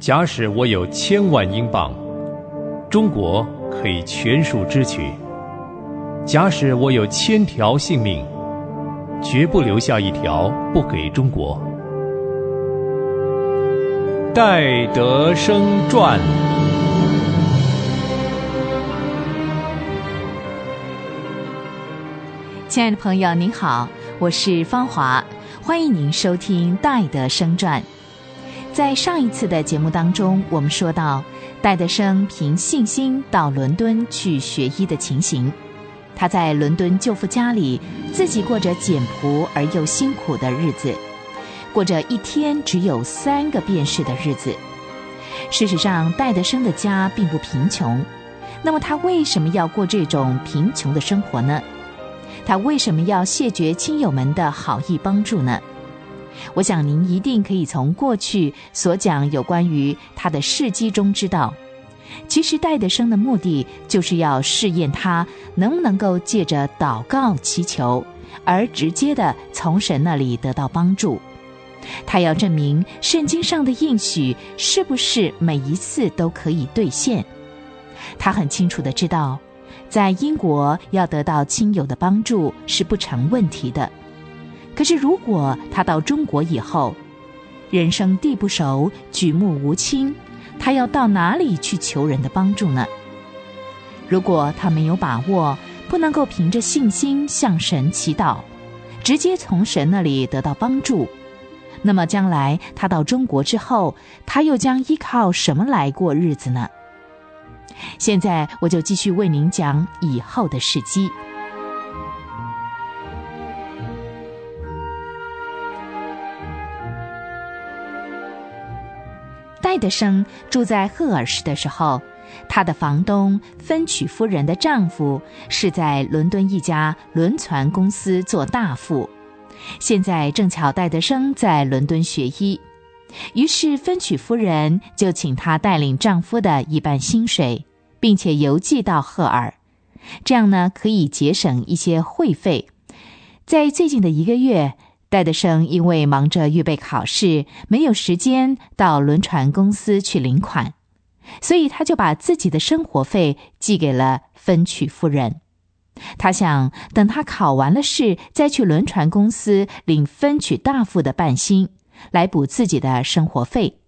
假使我有千万英镑，中国可以全数支取；假使我有千条性命，绝不留下一条不给中国。戴德生传。亲爱的朋友，您好，我是芳华，欢迎您收听《戴德生传》。在上一次的节目当中，我们说到戴德生凭信心到伦敦去学医的情形。他在伦敦舅父家里，自己过着简朴而又辛苦的日子，过着一天只有三个便士的日子。事实上，戴德生的家并不贫穷，那么他为什么要过这种贫穷的生活呢？他为什么要谢绝亲友们的好意帮助呢？我想您一定可以从过去所讲有关于他的事迹中知道，其实戴德生的目的就是要试验他能不能够借着祷告祈求，而直接的从神那里得到帮助。他要证明圣经上的应许是不是每一次都可以兑现。他很清楚的知道，在英国要得到亲友的帮助是不成问题的。可是，如果他到中国以后，人生地不熟，举目无亲，他要到哪里去求人的帮助呢？如果他没有把握，不能够凭着信心向神祈祷，直接从神那里得到帮助，那么将来他到中国之后，他又将依靠什么来过日子呢？现在我就继续为您讲以后的事迹。戴德生住在赫尔市的时候，他的房东芬曲夫人的丈夫是在伦敦一家轮船公司做大副。现在正巧戴德生在伦敦学医，于是芬曲夫人就请他带领丈夫的一半薪水，并且邮寄到赫尔，这样呢可以节省一些会费。在最近的一个月。戴德生因为忙着预备考试，没有时间到轮船公司去领款，所以他就把自己的生活费寄给了分曲夫人。他想等他考完了试，再去轮船公司领分曲大夫的半薪，来补自己的生活费。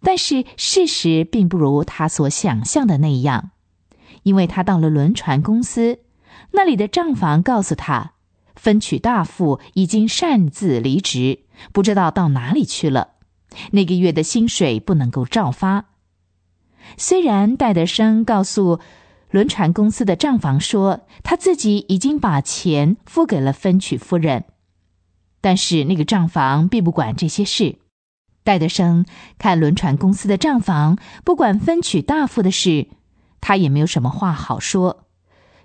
但是事实并不如他所想象的那样，因为他到了轮船公司，那里的账房告诉他。分曲大副已经擅自离职，不知道到哪里去了。那个月的薪水不能够照发。虽然戴德生告诉轮船公司的账房说他自己已经把钱付给了分曲夫人，但是那个账房并不管这些事。戴德生看轮船公司的账房不管分曲大副的事，他也没有什么话好说。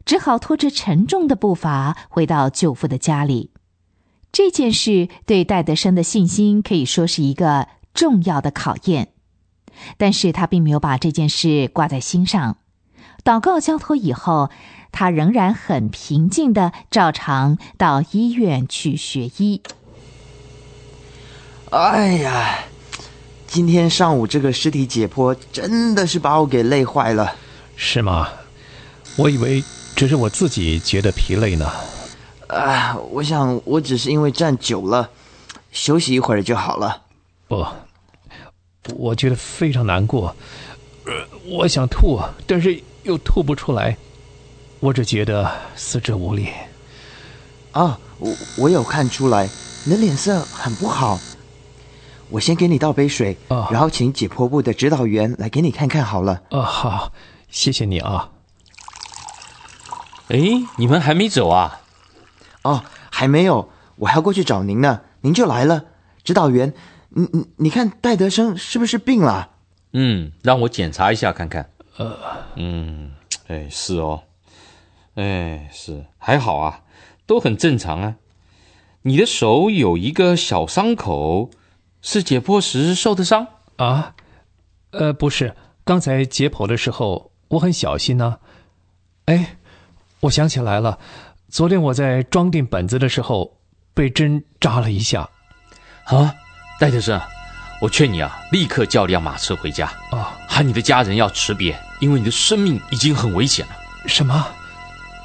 只好拖着沉重的步伐回到舅父的家里。这件事对戴德生的信心可以说是一个重要的考验，但是他并没有把这件事挂在心上。祷告交托以后，他仍然很平静的照常到医院去学医。哎呀，今天上午这个尸体解剖真的是把我给累坏了。是吗？我以为。只是我自己觉得疲累呢。啊，我想我只是因为站久了，休息一会儿就好了。不，我觉得非常难过。呃，我想吐，但是又吐不出来。我只觉得四肢无力。啊，我我有看出来，你的脸色很不好。我先给你倒杯水，然后请解剖部的指导员来给你看看好了。啊，好，谢谢你啊。哎，你们还没走啊？哦，还没有，我还要过去找您呢。您就来了，指导员，你你你看戴德生是不是病了？嗯，让我检查一下看看。呃，嗯，哎，是哦，哎，是还好啊，都很正常啊。你的手有一个小伤口，是解剖时受的伤啊？呃，不是，刚才解剖的时候我很小心呢。哎。我想起来了，昨天我在装订本子的时候被针扎了一下。啊，戴德生，我劝你啊，立刻叫辆马车回家啊，喊你的家人要辞别，因为你的生命已经很危险了。什么？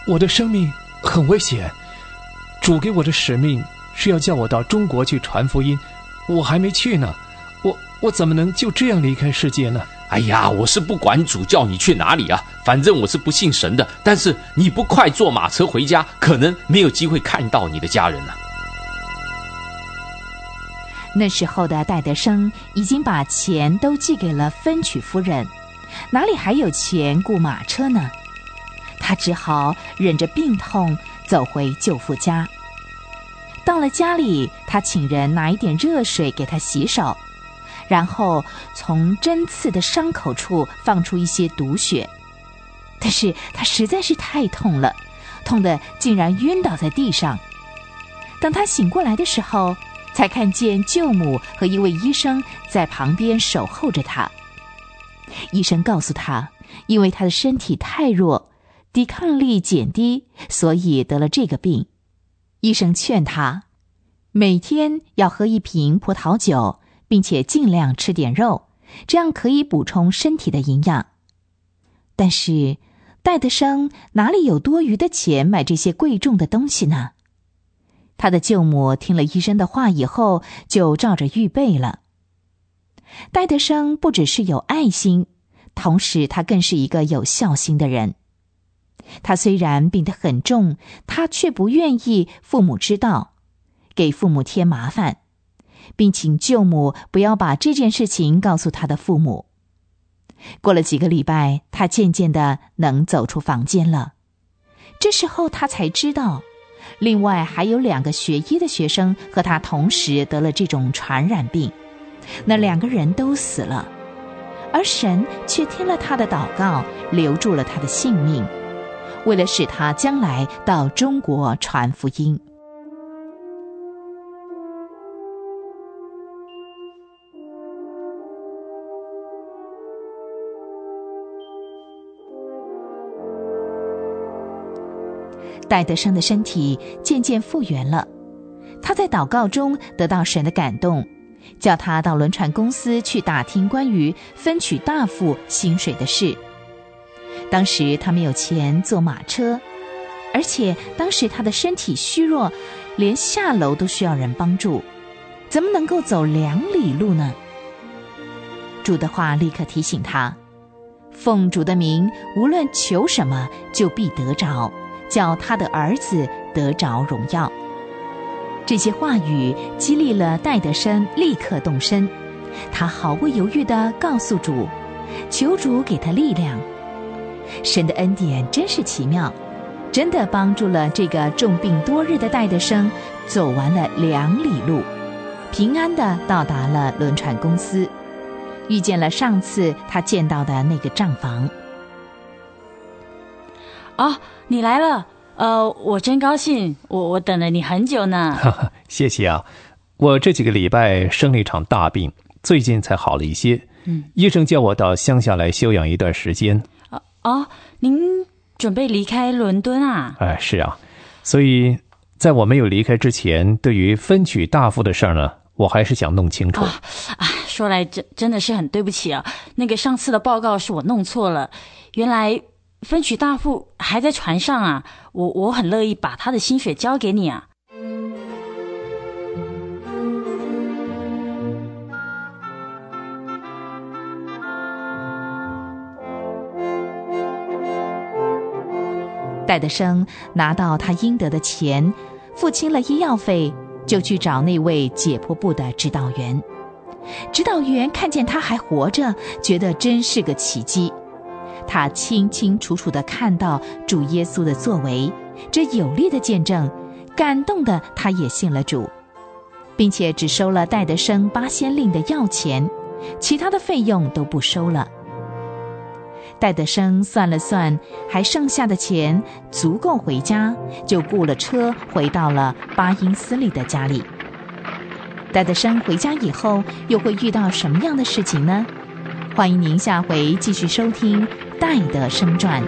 我的生命很危险？主给我的使命是要叫我到中国去传福音，我还没去呢，我我怎么能就这样离开世界呢？哎呀，我是不管主叫你去哪里啊，反正我是不信神的。但是你不快坐马车回家，可能没有机会看到你的家人了。那时候的戴德生已经把钱都寄给了芬曲夫人，哪里还有钱雇马车呢？他只好忍着病痛走回舅父家。到了家里，他请人拿一点热水给他洗手，然后从针刺的伤口处放出一些毒血。但是他实在是太痛了，痛得竟然晕倒在地上。等他醒过来的时候，才看见舅母和一位医生在旁边守候着他。医生告诉他，因为他的身体太弱，抵抗力减低，所以得了这个病。医生劝他每天要喝一瓶葡萄酒，并且尽量吃点肉，这样可以补充身体的营养。但是戴德生哪里有多余的钱买这些贵重的东西呢？他的舅母听了医生的话以后，就照着预备了。戴德生不只是有爱心，同时他更是一个有孝心的人。他虽然病得很重，他却不愿意父母知道，给父母添麻烦，并请舅母不要把这件事情告诉他的父母。过了几个礼拜，他渐渐的能走出房间了。这时候他才知道。另外还有两个学医的学生和他同时得了这种传染病，那两个人都死了，而神却听了他的祷告，留住了他的性命，为了使他将来到中国传福音。戴德生的身体渐渐复原了，他在祷告中得到神的感动，叫他到轮船公司去打听关于分取大副薪水的事。当时他没有钱坐马车，而且当时他的身体虚弱，连下楼都需要人帮助，怎么能够走两里路呢？主的话立刻提醒他：奉主的名，无论求什么，就必得着。叫他的儿子得着荣耀。这些话语激励了戴德生，立刻动身。他毫不犹豫地告诉主，求主给他力量。神的恩典真是奇妙，真的帮助了这个重病多日的戴德生走完了两里路，平安地到达了轮船公司，遇见了上次他见到的那个账房。啊，你来了！呃，我真高兴，我我等了你很久呢。谢谢啊，我这几个礼拜生了一场大病，最近才好了一些。嗯，医生叫我到乡下来休养一段时间。啊哦，您准备离开伦敦啊？哎，是啊，所以在我没有离开之前，对于分取大夫的事儿呢，我还是想弄清楚。啊，说来真真的是很对不起啊，那个上次的报告是我弄错了，原来。分取大副还在船上啊！我我很乐意把他的薪水交给你啊。戴德生拿到他应得的钱，付清了医药费，就去找那位解剖部的指导员。指导员看见他还活着，觉得真是个奇迹。他清清楚楚地看到主耶稣的作为，这有力的见证，感动的他也信了主，并且只收了戴德生八仙令的药钱，其他的费用都不收了。戴德生算了算，还剩下的钱足够回家，就雇了车回到了巴因斯利的家里。戴德生回家以后，又会遇到什么样的事情呢？欢迎您下回继续收听。《戴的生传》。